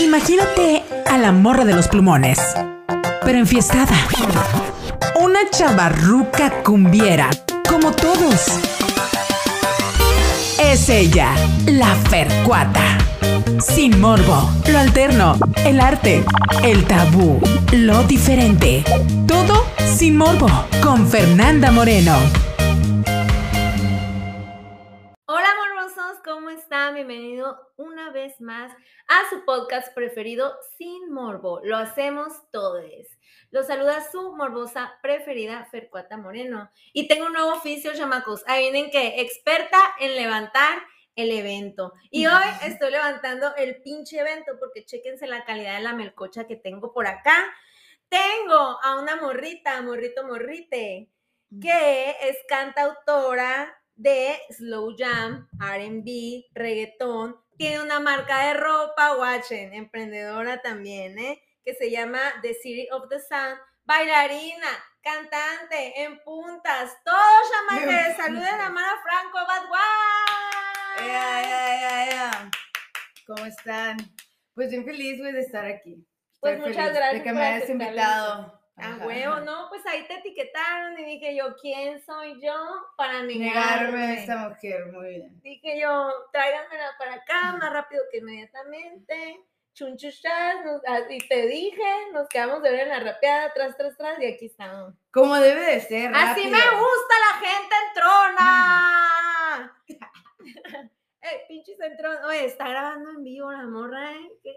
Imagínate a la morra de los plumones, pero enfiestada. Una chavarruca cumbiera, como todos. Es ella, la Fercuata. Sin morbo, lo alterno, el arte, el tabú, lo diferente. Todo sin morbo, con Fernanda Moreno. Bienvenido una vez más a su podcast preferido Sin Morbo. Lo hacemos todos. Los saluda su morbosa preferida, Fercuata Moreno. Y tengo un nuevo oficio, chamacos. Ahí vienen que experta en levantar el evento. Y hoy estoy levantando el pinche evento porque chéquense la calidad de la melcocha que tengo por acá. Tengo a una morrita, morrito morrite, que es cantautora de slow jam, RB, reggaetón. Tiene una marca de ropa, watchen, emprendedora también, ¿eh? Que se llama The City of the Sun. Bailarina, cantante, en puntas, todos llaman saluden a Mara Franco, Bad Wow. Ea, ea, ea, ea. ¿Cómo están? Pues bien feliz, güey, de estar aquí. Pues muchas feliz gracias De que me hayas invitado. A huevo, no, pues ahí te etiquetaron y dije yo, ¿quién soy yo para Negarme negarme? a esta mujer, muy bien. Dije yo, tráiganmela para acá más rápido que inmediatamente. Chunchuchas, nos- ah, y te dije, nos quedamos de ver en la rapeada, tras, tras, tras, y aquí estamos. Como debe de ser, Así rápido. me gusta la gente entrona. eh, pinches entrona. Oye, está grabando en vivo la morra, ¿eh? ¿Qué?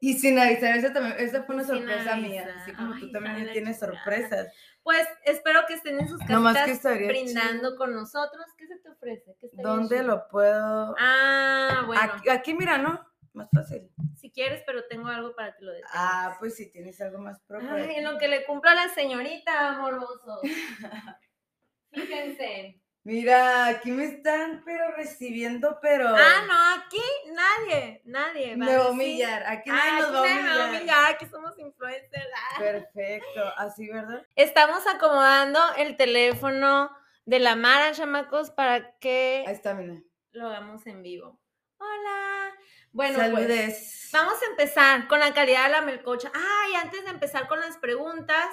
Y sin avisar, esa, también, esa fue una Sin sorpresa mía. Así como Ay, tú también tienes chingada. sorpresas. Pues espero que estén en sus estaría brindando chido. con nosotros. ¿Qué se te ofrece? ¿Qué ¿Dónde chido? lo puedo? Ah, bueno, Aquí, aquí, mira, ¿no? Más fácil. si quieres, pero tengo algo para que lo detengas. Ah, pues si tienes algo más propio. Ay, en lo que le cumplo a la señorita, amoroso. Fíjense. Mira, aquí me están, pero recibiendo, pero. Ah, no, aquí nadie, nadie. Me va a humillar. Aquí Ah, nadie nos va a va humillar. aquí somos influencers. ah. Perfecto, así, ¿verdad? Estamos acomodando el teléfono de la Mara, chamacos, para Ahí que está, mira. lo hagamos en vivo. Hola. Bueno, pues. Vamos a empezar con la calidad de la melcocha. Ah, y antes de empezar con las preguntas,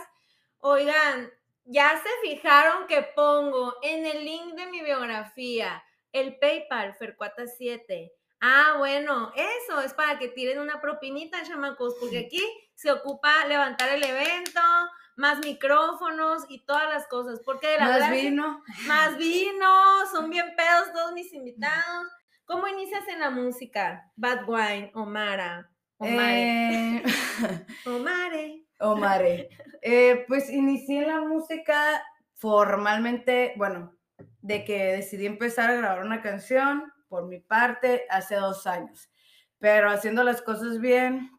oigan, ya se fijaron que pongo en el link de mi biografía el PayPal Fercuata 7. Ah, bueno, eso es para que tiren una propinita, chamacos, porque aquí se ocupa levantar el evento, más micrófonos y todas las cosas, porque de la Más verdad vino. más vino, son bien pedos todos mis invitados. ¿Cómo inicias en la música? Bad Wine, Omara, Omare, Eh, Omare. Omare. Eh, pues inicié la música formalmente, bueno, de que decidí empezar a grabar una canción por mi parte hace dos años. Pero haciendo las cosas bien,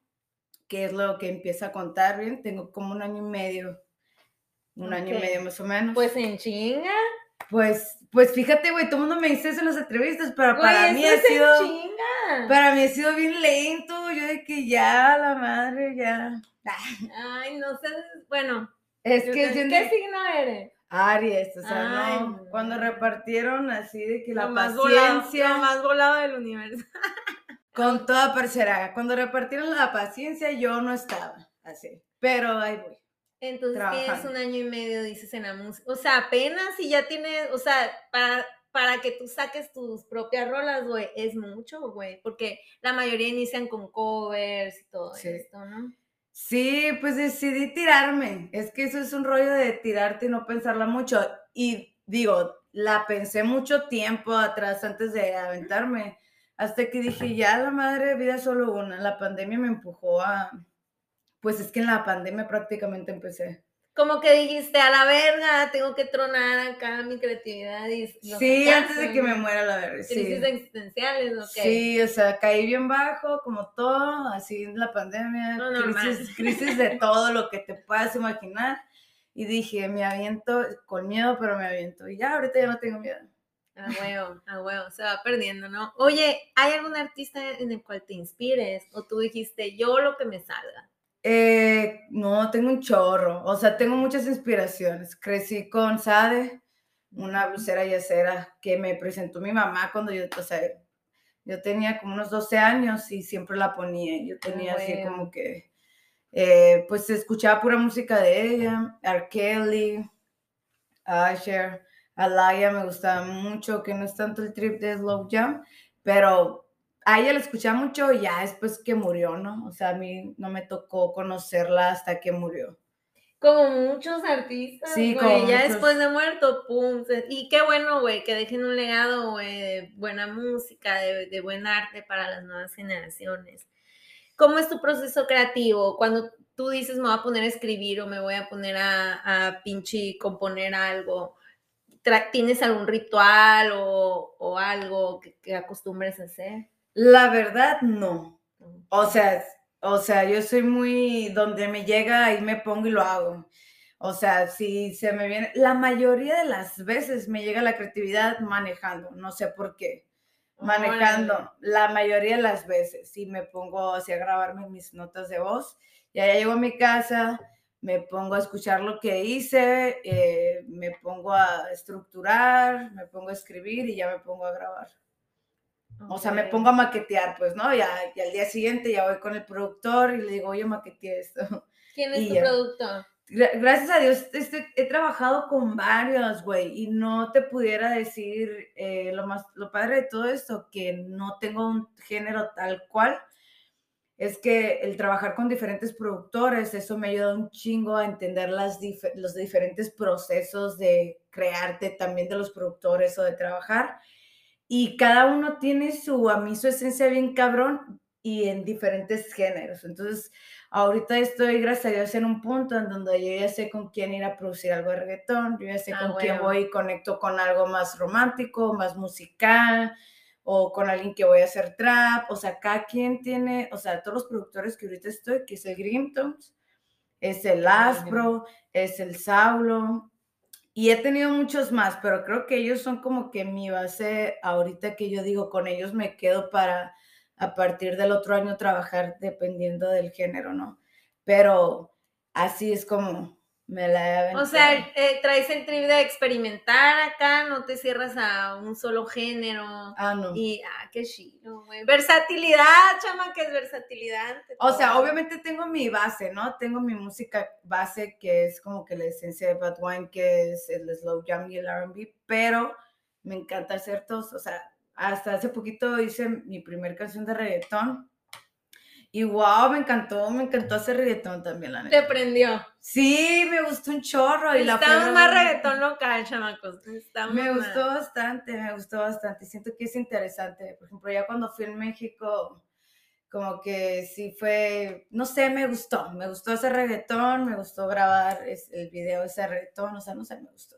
que es lo que empieza a contar bien, tengo como un año y medio. Un año y medio más o menos. Pues en chinga. Pues, pues fíjate, güey, todo el mundo me dice eso en las entrevistas, pero Güey, para mí ha sido, chinga. para mí ha sido bien lento, yo de que ya, la madre, ya. Ay, no sé. Bueno, Es que ¿qué signo eres? Aries, o sea, Ay, no, no. cuando repartieron así de que la lo más volado, paciencia, lo más volado del universo. con toda parcera, cuando repartieron la paciencia yo no estaba así, pero ahí voy. Entonces tienes un año y medio, dices, en la música. O sea, apenas si ya tienes, o sea, para, para que tú saques tus propias rolas, güey, es mucho, güey, porque la mayoría inician con covers y todo Sí. esto, ¿no? Sí, pues decidí tirarme. Es que eso es un rollo de tirarte y no pensarla mucho. Y digo, la pensé mucho tiempo atrás antes de aventarme. Hasta que dije, ya la madre vida es solo una. La pandemia me empujó a... Pues es que en la pandemia prácticamente empecé. Como que dijiste, a la verga, tengo que tronar acá mi creatividad y Sí, antes de que me ¿no? muera la verga. Sí. Crisis existenciales, ¿ok? Sí, o sea, caí bien bajo, como todo, así en la pandemia, Lo normal. crisis, crisis de todo lo que te puedas imaginar. Y dije, me aviento con miedo, pero me aviento. Y ya, ahorita ya no tengo miedo. A huevo, a huevo, se va perdiendo, ¿no? Oye, ¿hay algún artista en el cual te inspires? ¿O tú dijiste, yo lo que me salga? Eh, no, tengo un chorro. O sea, tengo muchas inspiraciones. Crecí con Sade, una blusera yacera que me presentó mi mamá cuando yo, o sea, Yo tenía como unos 12 años y siempre la ponía. Yo tenía así como que, eh, pues escuchaba pura música de ella, R. Kelly, Usher, Alaya me gustaba mucho, que no es tanto el trip de Slow Jam, pero a ella la escuchaba mucho y ya después que murió, ¿no? O sea, a mí no me tocó conocerla hasta que murió. Como muchos artistas, Sí, güey, como ya muchos. después de muerto, pum. Y qué bueno, güey, que dejen un legado, güey, de buena música, de, de buen arte para las nuevas generaciones. ¿Cómo es tu proceso creativo? Cuando tú dices me voy a poner a escribir o me voy a poner a, a pinche componer algo, ¿tienes algún ritual o, o algo que, que acostumbres a hacer? La verdad, no. O sea, o sea, yo soy muy donde me llega y me pongo y lo hago. O sea, si se me viene, la mayoría de las veces me llega la creatividad manejando, no sé por qué. Manejando, la mayoría de las veces, si me pongo así a grabarme mis notas de voz, ya llego a mi casa, me pongo a escuchar lo que hice, eh, me pongo a estructurar, me pongo a escribir y ya me pongo a grabar. O sea, me pongo a maquetear, pues, ¿no? Ya, y al día siguiente ya voy con el productor y le digo, oye, maqueteé esto. ¿Quién es y tu ya. productor? Gra- Gracias a Dios este- he trabajado con varios, güey, y no te pudiera decir eh, lo más, lo padre de todo esto, que no tengo un género tal cual, es que el trabajar con diferentes productores, eso me ayuda un chingo a entender las dif- los diferentes procesos de crearte también de los productores o de trabajar. Y cada uno tiene su, a mí su esencia bien cabrón y en diferentes géneros. Entonces, ahorita estoy, gracias a Dios, en un punto en donde yo ya sé con quién ir a producir algo de reggaetón, yo ya sé Ah, con quién bueno. voy y conecto con algo más romántico, más musical, o con alguien que voy a hacer trap. O sea, cada quien tiene, o sea, todos los productores que ahorita estoy, que es el Grimtones, es el Ah, Aspro, es el Saulo, y he tenido muchos más, pero creo que ellos son como que mi base ahorita que yo digo, con ellos me quedo para a partir del otro año trabajar dependiendo del género, ¿no? Pero así es como me la he O sea, eh, traes el trip de experimentar acá, no te cierras a un solo género. Ah, no. Y, ah, qué chido, güey. Versatilidad, chama, que es versatilidad. O sea, todo. obviamente tengo mi base, ¿no? Tengo mi música base, que es como que la esencia de Bad Wine, que es el slow jam y el R&B, pero me encanta hacer todos. O sea, hasta hace poquito hice mi primer canción de reggaetón. Y wow, me encantó, me encantó hacer reggaetón también, la Te neta. prendió. Sí, me gustó un chorro. Y la más reggaetón local, chamacos. Me gustó bastante, me gustó bastante. Siento que es interesante. Por ejemplo, ya cuando fui en México, como que sí fue, no sé, me gustó. Me gustó hacer reggaetón, me gustó grabar el video de ese reggaetón, o sea, no sé, me gustó.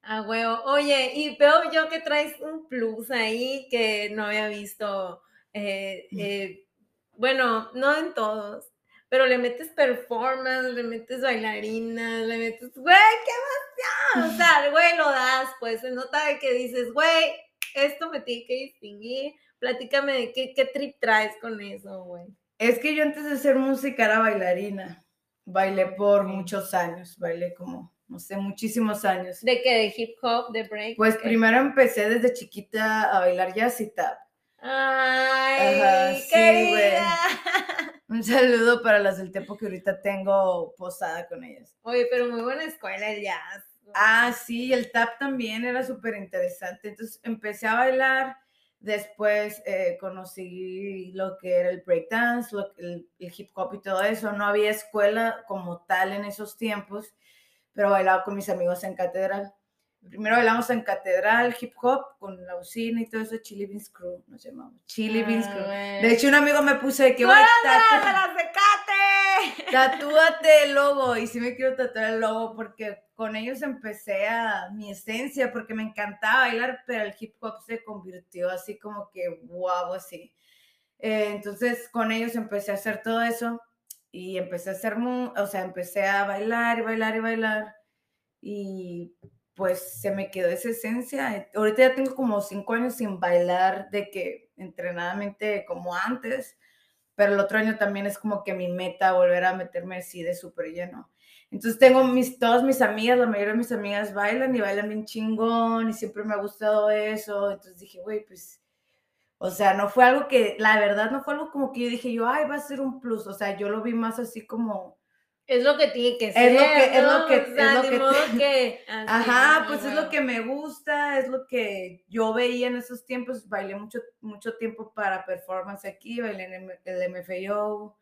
Ah, huevo. Oye, y veo yo que traes un plus ahí que no había visto. eh, eh, bueno, no en todos, pero le metes performance, le metes bailarinas, le metes, güey, qué emoción. O sea, güey, lo das, pues se nota de que dices, güey, esto me tiene que distinguir. Platícame de qué, qué trip traes con eso, güey. Es que yo antes de ser música era bailarina. Bailé por muchos años, bailé como, no sé, muchísimos años. ¿De qué? ¿De hip hop? ¿De break? Pues primero empecé desde chiquita a bailar jazz y tap. Ay, Ajá, sí, querida. Un saludo para las del tiempo que ahorita tengo posada con ellas. Oye, pero muy buena escuela el jazz. Ah, sí, el tap también era súper interesante. Entonces empecé a bailar, después eh, conocí lo que era el breakdance, lo- el, el hip hop y todo eso. No había escuela como tal en esos tiempos, pero bailaba con mis amigos en catedral. Primero bailamos en catedral, hip hop, con la usina y todo eso, Chili Beans Crew, nos llamamos. Chili Beans Crew. De hecho, un amigo me puso de que ¡Tú voy eres a de las tatuar- de las de Cate! Tatúate el logo. Y sí me quiero tatuar el logo porque con ellos empecé a mi esencia, porque me encantaba bailar, pero el hip hop se convirtió así como que wow, así. Eh, entonces con ellos empecé a hacer todo eso y empecé a hacer, o sea, empecé a bailar y bailar y bailar. Y pues se me quedó esa esencia. Ahorita ya tengo como cinco años sin bailar de que entrenadamente como antes pero el otro año también es como que mi meta volver a meterme así de súper lleno. Entonces tengo mis, todas mis amigas, la mayoría de mis amigas bailan y bailan bien chingón y siempre me ha gustado eso. Entonces dije, güey, pues O sea, no fue algo que, la verdad, no fue algo como que yo dije yo, ay, va a ser un plus. O sea, yo lo vi más así como, Es lo que tiene que Es ser. lo que- es lo ¿no? que- O sea, es lo que- modo que. Ajá, pues es lo que me gusta, es lo que yo veía en esos tiempos. Bailé mucho, mucho tiempo para performance aquí, bailé en el MFAO,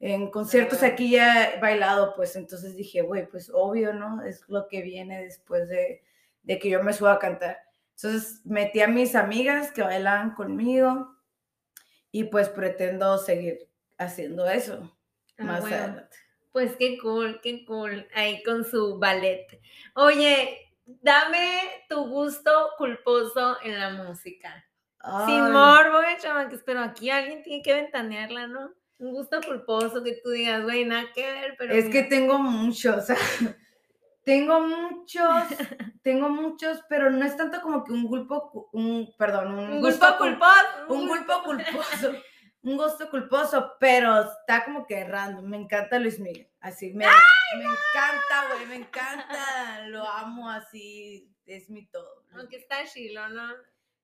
en conciertos aquí ya he bailado, pues entonces dije, güey, pues obvio, ¿no? Es lo que viene después de, de que yo me suba a cantar. Entonces metí a mis amigas que bailaban conmigo y pues pretendo seguir haciendo eso Ah, más adelante. Pues qué cool, qué cool. Ahí con su ballet. Oye, dame tu gusto culposo en la música. Sin morbo, eh, chamacos, pero aquí alguien tiene que ventanearla, ¿no? Un gusto culposo que tú digas, güey, nada que ver, pero. Es que tengo muchos, tengo muchos, tengo muchos, pero no es tanto como que un gulpo, un, perdón, un, Un gusto gusto cul- culposo. un gulpo culposo, un gusto culposo, pero está como que random, me encanta Luis Miguel, así, me, me encanta, güey, me encanta, lo amo así, es mi todo. Aunque está chilo, ¿no?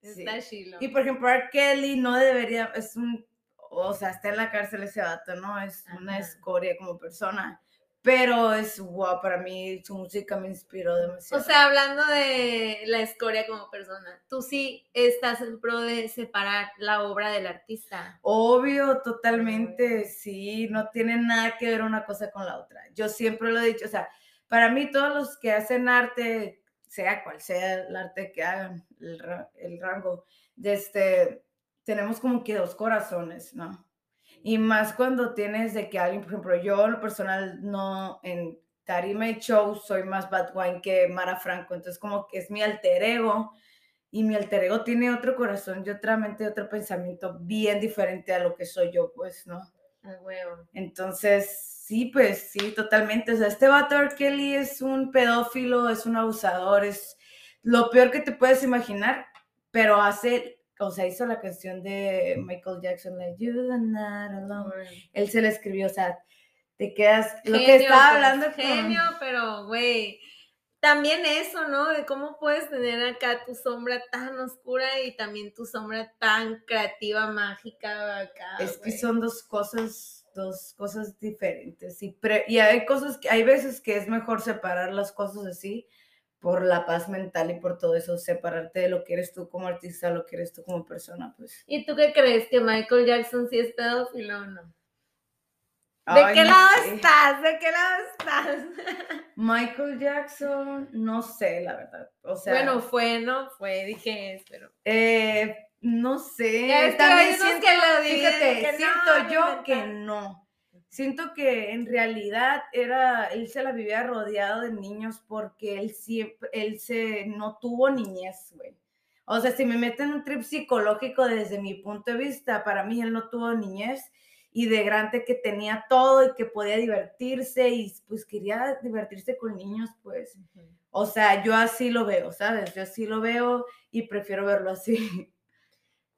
Está chilo. Y por ejemplo, R. Kelly no debería, es un, o sea, está en la cárcel ese vato, ¿no? Es una escoria como persona. Pero es wow, para mí su música me inspiró O demasiado. sea, hablando de la escoria como persona, tú sí estás en pro de separar la obra del artista. Obvio, totalmente, sí, no tiene nada que ver una cosa con la otra. Yo siempre lo he dicho, o sea, para mí todos los que hacen arte, sea cual sea el arte que hagan, el, el rango, de este, tenemos como que dos corazones, ¿no? Y más cuando tienes de que alguien, por ejemplo, yo en lo personal no, en tarima y show soy más Bad Wine que Mara Franco, entonces como que es mi alter ego y mi alter ego tiene otro corazón y otra mente, otro pensamiento bien diferente a lo que soy yo, pues, ¿no? Huevo. Entonces, sí, pues sí, totalmente. O sea, este vato R. Kelly es un pedófilo, es un abusador, es lo peor que te puedes imaginar, pero hace, o sea, hizo la canción de Michael Jackson, like, You are not alone. Él se la escribió, o sea, te quedas, lo que estaba pues, hablando con- Genio, pero güey. También eso, ¿no? De cómo puedes tener acá tu sombra tan oscura y también tu sombra tan creativa, mágica acá. Es que son dos cosas, dos cosas diferentes. Y, pre- y hay cosas que, hay veces que es mejor separar las cosas así por la paz mental y por todo eso, separarte de lo que eres tú como artista, lo que eres tú como persona, pues. ¿Y tú qué crees? ¿Que Michael Jackson sí es pedófilo o no? ¿De Ay, qué no lado sé. estás? ¿De qué lado estás? Michael Jackson, no sé, la verdad. O sea, bueno, fue, ¿no? Fue, dije, pero. eh, no sé. También siento, que lo dividen, fíjate, que no, siento yo que no. Siento que en realidad era, él se la vivía rodeado de niños porque él siempre, él se, no tuvo niñez, güey. O sea, si me meten un trip psicológico desde mi punto de vista, para mí él no tuvo niñez y de grande que tenía todo y que podía divertirse y pues quería divertirse con niños, pues. O sea, yo así lo veo, ¿sabes? Yo así lo veo y prefiero verlo así.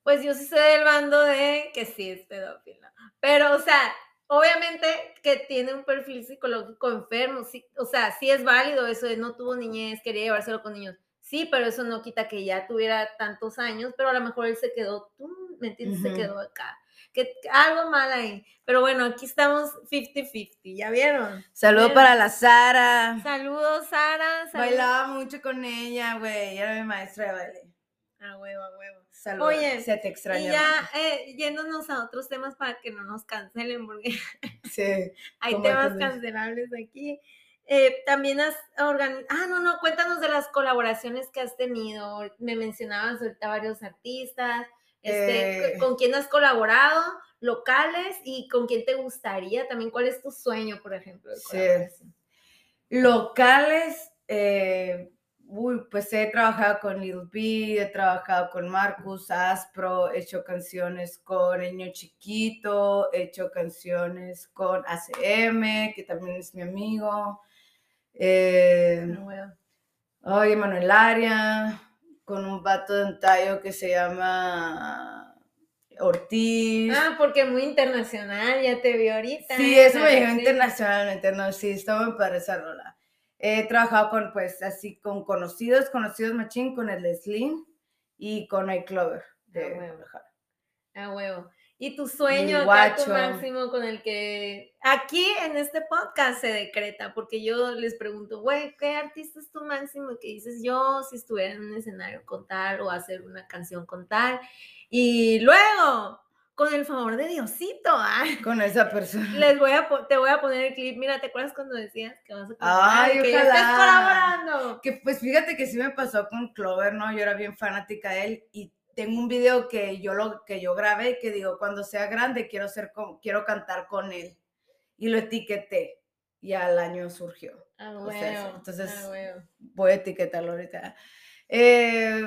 Pues yo sí soy del bando de que sí es pedófilo. Pero, o sea, obviamente que tiene un perfil psicológico enfermo. Sí, o sea, sí es válido eso de no tuvo niñez, quería llevárselo con niños. Sí, pero eso no quita que ya tuviera tantos años, pero a lo mejor él se quedó, tú, ¿me entiendes? Se quedó acá. Que algo mal ahí. Pero bueno, aquí estamos 50-50, ¿ya vieron? Saludo Bueno. para la Sara. Saludos, Sara. saludos. Bailaba mucho con ella, güey. Era mi maestra de baile. A huevo, a huevo. Saludos. Oye, Se te Y ya eh, yéndonos a otros temas para que no nos cancelen, porque Sí. hay ¿Cómo temas cancelables aquí. Eh, también has organizado, ah, no, no, cuéntanos de las colaboraciones que has tenido. Me mencionabas ahorita varios artistas, este, Eh. con quién has colaborado, locales y con quién te gustaría, también cuál es tu sueño, por ejemplo. de Sí. Locales, eh, uy, pues he trabajado con Little B, he trabajado con Marcus, Aspro, he hecho canciones con Niño Chiquito, he hecho canciones con ACM, que también es mi amigo. eh. Oye, Manuel Aria, con un vato de un tallo que se llama Ortiz. Ah, porque muy internacional, ya te vi ahorita. sí, eso me llegó internacionalmente, no, sí, estaba padre esa rola. He trabajado con, pues, así, con conocidos, conocidos machín, con el Slim y con iClover de Ah, bueno. Guadalajara. A huevo. Y tu sueño acá, tu máximo con el que aquí en este podcast se decreta, porque yo les pregunto, güey, ¿qué artista es tu máximo? Que dices yo si estuviera en un escenario con tal o hacer una canción con tal. Y luego, con el favor de Diosito, ay, Con esa persona. les voy a te voy a poner el clip. Mira, ¿te acuerdas cuando decías que vas a Ay, colaborar? que ya estás ojalá. colaborando. Que pues fíjate que sí me pasó con Clover, ¿no? Yo era bien fanática de él y tengo un video que yo lo que yo grabé que digo, cuando sea grande quiero ser con, quiero cantar con él. Y lo etiqueté y al año surgió. Ah, O sea, huevo, entonces- ah. Voy a etiquetarlo ahorita. Eh,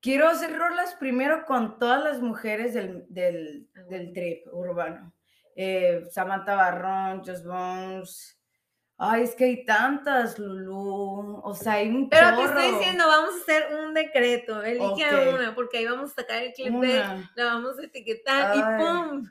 quiero hacer rolas primero con todas las mujeres del, del, Ah, del trip urbano. Eh, Samantha Barrón, Just Bones. Ay, es que hay tantas, Lulu. O sea, hay un Pero te estoy diciendo, vamos a hacer un decreto. Elige a Ok. una, porque ahí vamos a sacar el clip de la vamos a etiquetar y. ¡pum!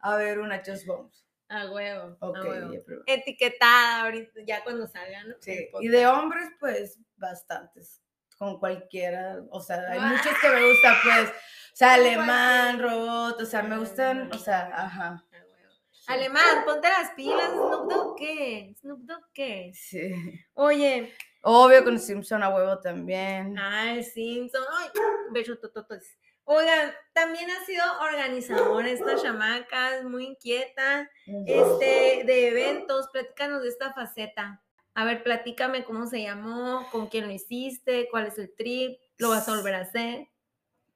A ver, una Just Bones. A huevo. Ok, a huevo. Etiquetada ahorita, ya cuando salga, ¿no? Sí, y de hombres, pues, bastantes. Con cualquiera. O sea, hay Ah. muchos que me gustan, pues. O sea, alemán, robot, o sea, me gustan, o sea, ajá. A huevo. Alemán, ponte las pilas, Snoop Dogg, ¿qué? Snoop Dogg, ¿qué? Sí. Oye, Obvio con Simpson a huevo también. ay, Simpson, ay, beso tototos. Oigan, también ha sido organizadora esta chamaca, es muy inquieta. este, de eventos, platícanos de esta faceta. A ver, platícame cómo se llamó, con quién lo hiciste, cuál es el trip, lo vas a volver a hacer.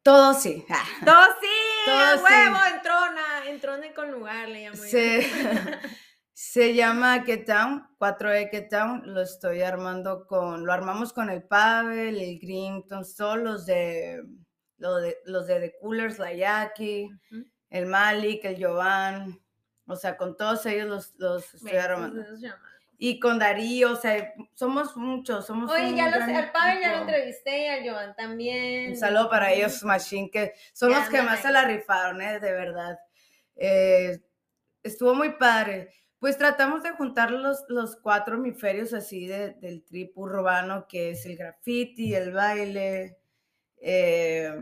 Todo sí. Ah, ¡Todo sí! Todo ¡A sí. huevo! Entrona, entrona con lugar, le llamo yo. Se, se llama Get Down, 4E Get Down, lo estoy armando con, lo armamos con el Pavel, el Grimton, todos los de, los de, los de The Coolers, la Jackie, Ujú. el Malik, el Jovan, o sea, con todos ellos los, los estoy armando. Y con Darío, o sea, somos muchos, somos Oye, ya lo sé, gran al Pavel ya lo entrevisté y al Joan también. Un saludo para ellos, Machine, que son Que los que andan más se ahí. la rifaron, ¿eh? de verdad. Eh, estuvo muy padre. Pues tratamos de juntar los, los cuatro hemisferios así de- del trip urbano, que es el graffiti, el baile, eh,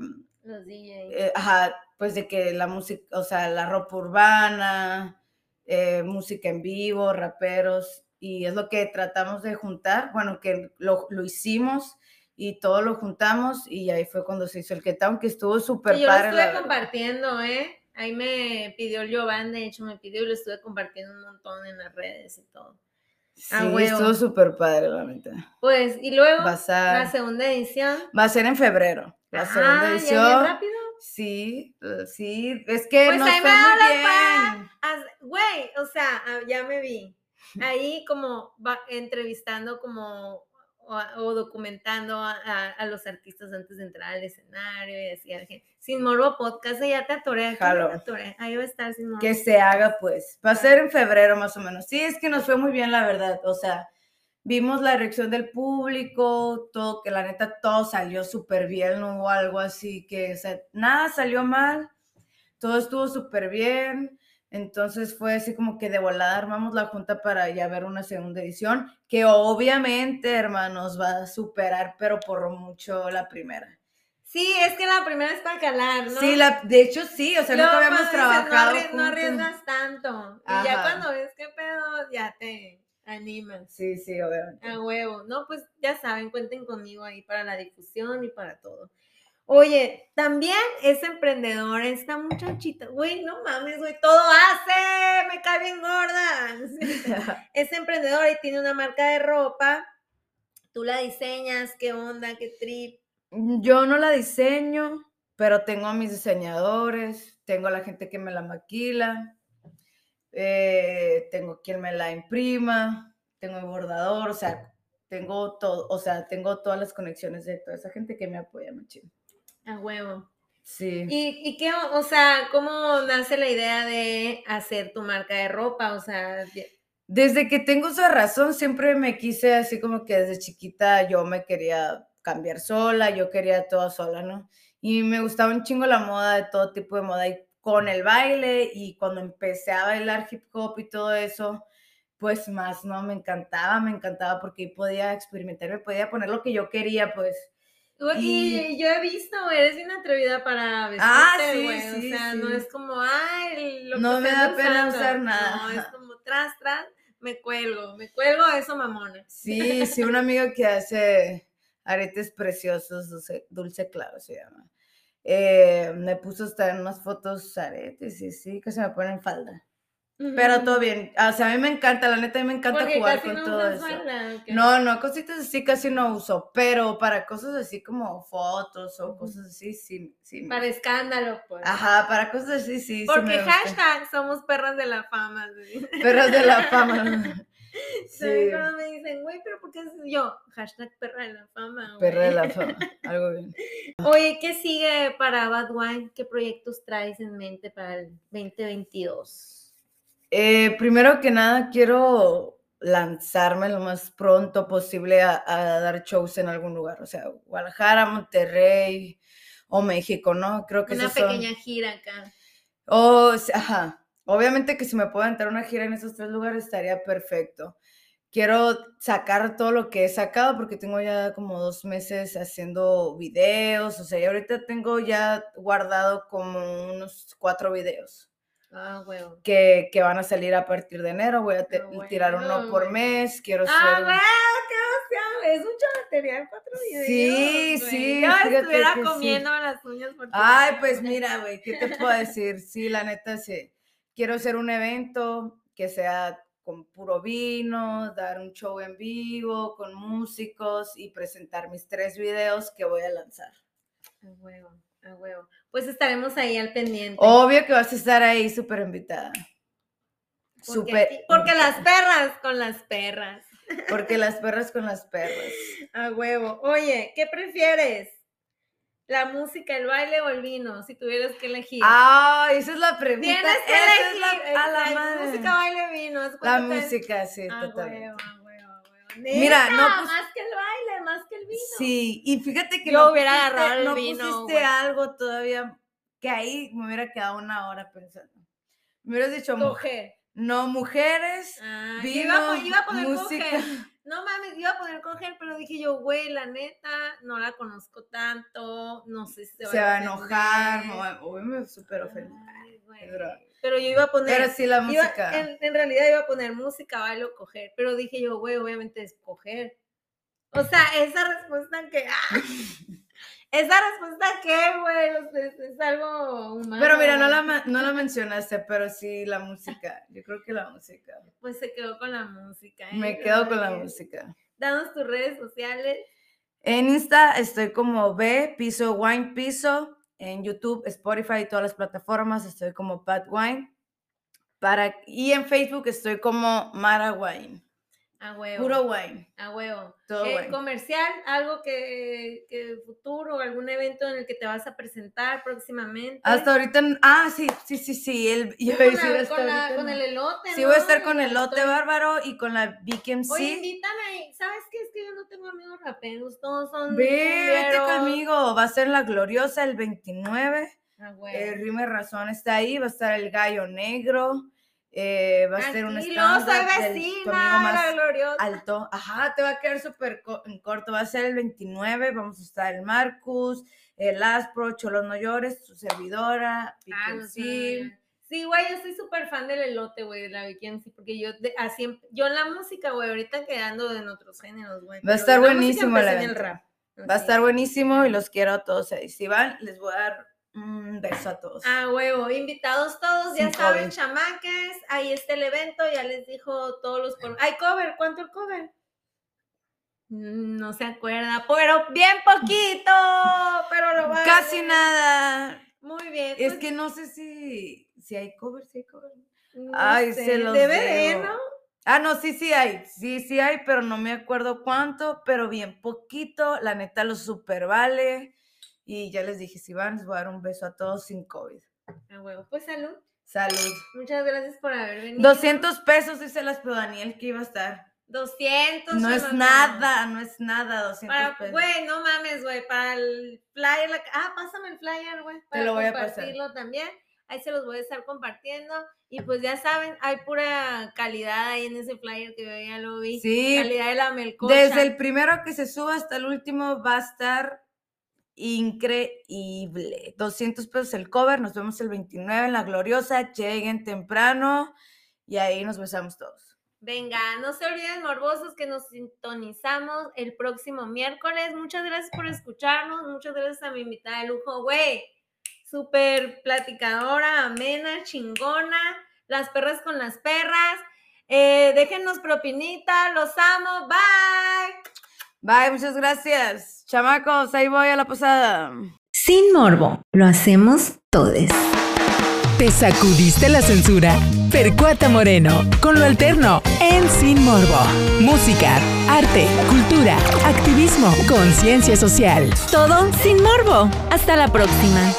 Los DJs. ajá, pues de que la música, o sea, la ropa urbana, eh, música en vivo, raperos, y es lo que tratamos de juntar, bueno, que lo, lo hicimos y todo lo juntamos y ahí fue cuando se hizo el Get Down, que estuvo súper yo lo padre. la estuve compartiendo, ¿eh? Ahí me pidió el Jovan, de hecho me pidió y lo estuve compartiendo un montón en las redes y todo. Sí, a huevo. estuvo súper padre, la neta. Pues, y luego Va a, la segunda edición. va a ser en febrero. La Ajá, segunda ¿ya bien edición. rápido? Sí, sí, es que Pues me fue muy bien. Güey, o sea, ah, ya me vi. Ahí como va entrevistando como o, o documentando a, a- a los artistas antes de entrar al escenario y gente. Sin Morbo Podcast, ya te atoré. Ahí va a estar Sin Morbo. que se haga, pues. Va a ser en febrero más o menos. Sí, es que nos fue muy bien, la verdad. O sea, vimos la reacción del público, todo, que la neta todo salió súper bien, no hubo algo así que, o sea, nada salió mal, todo estuvo súper bien. Entonces fue así como que de volada armamos la junta para ya ver una segunda edición, que obviamente, hermanos, va a superar, pero por mucho la primera. Sí, es que la primera es para calar, ¿no? Sí, la, de hecho sí, o sea, nunca habíamos dices, trabajado No, arries- no juntos. arriesgas tanto. Y ya cuando ves qué pedo, ya te animas. Sí, sí, obviamente. A huevo. No, pues ya saben, cuenten conmigo ahí para la difusión y para todo. Oye, también es emprendedora esta muchachita. Güey, no mames, güey, todo hace. Me cae bien gorda. Es emprendedora y tiene una marca de ropa. Tú la diseñas, qué onda, qué trip. Yo no la diseño, pero tengo a mis diseñadores, tengo a la gente que me la maquila, eh, tengo quien me la imprima, tengo el bordador, o sea, tengo todo, o sea, tengo todas las conexiones de toda esa gente que me apoya, machín. A huevo. Sí. ¿Y, y qué, o sea, cómo nace la idea de hacer tu marca de ropa? O sea, de- Desde que tengo esa razón, siempre me quise así como que desde chiquita yo me quería cambiar sola, yo quería todo sola, ¿no? Y me gustaba un chingo la moda, de todo tipo de moda, y con el baile y cuando empecé a bailar hip hop y todo eso, pues más, ¿no? Me encantaba, me encantaba porque podía experimentar, me podía poner lo que yo quería, pues. Y- Y yo he visto, eres bien atrevida para vestirte, Ah, sí, güey. sí, o sea, no es como, ay, lo No que me da pena usar nada. No, es como tras, tras, me cuelgo, me cuelgo a eso, mamona. Sí, sí, un amigo que hace aretes preciosos, dulce, dulce claro se llama. Eh, me puso hasta en unas fotos aretes y sí, que se me ponen falda. Pero todo bien. O sea, a mí me encanta, la neta, a mí me encanta Porque jugar casi con no todo eso. No, no, cositas así casi no uso, pero para cosas así como fotos o cosas así, sí. sí Para escándalo, pues. Ajá, para cosas así, sí. sí Porque hashtag somos perras de la fama. güey. Perras de la fama. ¿Sabes Sí, cuando me dicen, güey, pero por qué haces yo? Hashtag perra de la fama. perra de güey. la fama. Algo bien. Oye, ¿qué sigue para Bad Wine? ¿Qué proyectos traes en mente para el 2022? Eh, primero que nada, quiero lanzarme lo más pronto posible a, a dar shows en algún lugar, o sea, Guadalajara, Monterrey o México, ¿no? Creo que Una son- pequeña gira acá. Oh, ajá. Obviamente que si me puedo entrar una gira en esos tres lugares estaría perfecto. Quiero sacar todo lo que he sacado porque tengo ya como dos meses haciendo videos, o sea, y ahorita tengo ya guardado como unos cuatro videos Ah, que, que van a salir a partir de enero. Voy a te- Ah, tirar uno bueno, por mes. Quiero Ah, güey, qué emoción. Es mucho material, cuatro videos. Sí, sí, Yo estuviera sí. comiendo las uñas Ay, pues mira, güey, ¿qué te puedo decir? Sí, la neta, sí. Quiero hacer un evento que sea con puro vino, dar un show en vivo, con músicos y presentar mis tres videos que voy a lanzar. A huevo, a huevo. Pues estaremos ahí al pendiente. Obvio que vas a estar ahí súper invitada. Porque porque las perras con las perras. Porque las perras con las perras. A huevo. Oye, ¿qué prefieres? ¿La música, el baile o el vino? Si tuvieras que elegir. Ah, esa es la pregunta. Tienes que elegir. es la, a la madre. Música, baile, vino. La música, sí, A totalmente. huevo, a huevo, a. Mira, no, pues- más que el baile, más que el vino. Sí, y fíjate que Yo no hubiera pusiste- agarrado el no vino, pusiste algo todavía que ahí me hubiera quedado una hora pensando. Me hubieras dicho, mu- Coger. no mujeres, Ah, vino, iba, a iba a poner música. coger. No mames, iba a poner coger, pero dije yo, güey, la neta, no la conozco tanto, no sé si se va, Se va a enojar, ofender. me va- uy, me súper ofendí. Ay, güey. Pero- yo iba a poner, Pero sí la iba- música. en, en realidad iba a poner música, baile o coger, pero dije yo, güey, obviamente es coger. O sea, esa respuesta que, ah, esa respuesta que, güey, es, es algo humano. Pero mira, no la, no la mencionaste, pero sí la música. Yo creo que la música. Pues se quedó con la música. ¿eh? Me quedo con la música. Danos tus redes sociales. En Insta estoy como B, piso wine piso. En YouTube, Spotify y todas las plataformas estoy como Pat Wine. Para, y en Facebook estoy como Mara Wine. A huevo. Puro wine. A huevo. Todo Eh. Comercial, algo que, que futuro, algún evento en el que te vas a presentar próximamente. Hasta ahorita. Ah, sí, sí, sí, sí. El, yo con, la- con la- el elote. Sí, voy a estar con el lote Estoy- bárbaro y con la BKMC. Oye, invítame. ¿Sabes qué? Es que yo no tengo amigos raperos. Todos son. Ve, vete conmigo. Va a ser la gloriosa el 29. A El huevo. Rime Razón está ahí. Va a estar el Gallo Negro. eh, va a ser un luego soy vecina, la gloriosa. alto. Ajá, te va a quedar súper co- en corto. Va a ser el 29. Vamos a estar el Marcus, el Aspro, Cholos No Llores, su servidora, Ah, no PKMC. sé. Sí, güey, yo soy súper fan del elote, güey, de la BKMC, porque yo de- así, yo en la música, güey, ahorita quedando en otros géneros, güey. Va a estar la buenísimo en el evento. rap. Va a estar buenísimo y los quiero a todos ahí. Si van, les voy a dar un beso a todos. Ah, huevo, invitados todos, ya Sin saben, chamaques, ahí está el evento, ya les dijo todos los... ¿Hay cover? ¿Cuánto el cover? No se acuerda, pero bien poquito, pero lo va Casi nada. Muy bien. Es pues, que no sé si, si hay cover, si hay cover. no Ay, sé, se los DVD. ¿no? Ah, no, sí, sí hay. Sí, sí hay, pero no me acuerdo cuánto, pero bien poquito. La neta lo super vale. Y ya les dije, si van, les voy a dar un beso a todos sin COVID. Ah, huevo, pues salud. Salud. Muchas gracias por haber venido. 200 pesos, dice las pero Daniel que iba a estar. 200. No es nada, no es nada, 200 Para, pesos. güey, no mames, güey, para el flyer, la- ah, pásame el flyer, güey, para lo voy a pasar. compartirlo también. Ahí se los voy a estar compartiendo. Y pues ya saben, hay pura calidad ahí en ese flyer que yo ya lo vi. Sí, Calidad de la melcocha. desde el primero que se suba hasta el último va a estar increíble. 200 pesos el cover, nos vemos el 29 en La Gloriosa, lleguen temprano y ahí nos besamos todos. Venga, no se olviden, morbosos, que nos sintonizamos el próximo miércoles. Muchas gracias por escucharnos. Muchas gracias a mi invitada de lujo, güey. Súper platicadora, amena, chingona. Las perras con las perras. Eh, déjenos propinita. Los amo. Bye. Bye, muchas gracias. Chamacos, ahí voy a la posada. Sin morbo, lo hacemos todos. ¿Te sacudiste la censura? Percuata Moreno, con lo alterno, en Sin Morbo. Música, arte, cultura, activismo, conciencia social. Todo sin morbo. Hasta la próxima.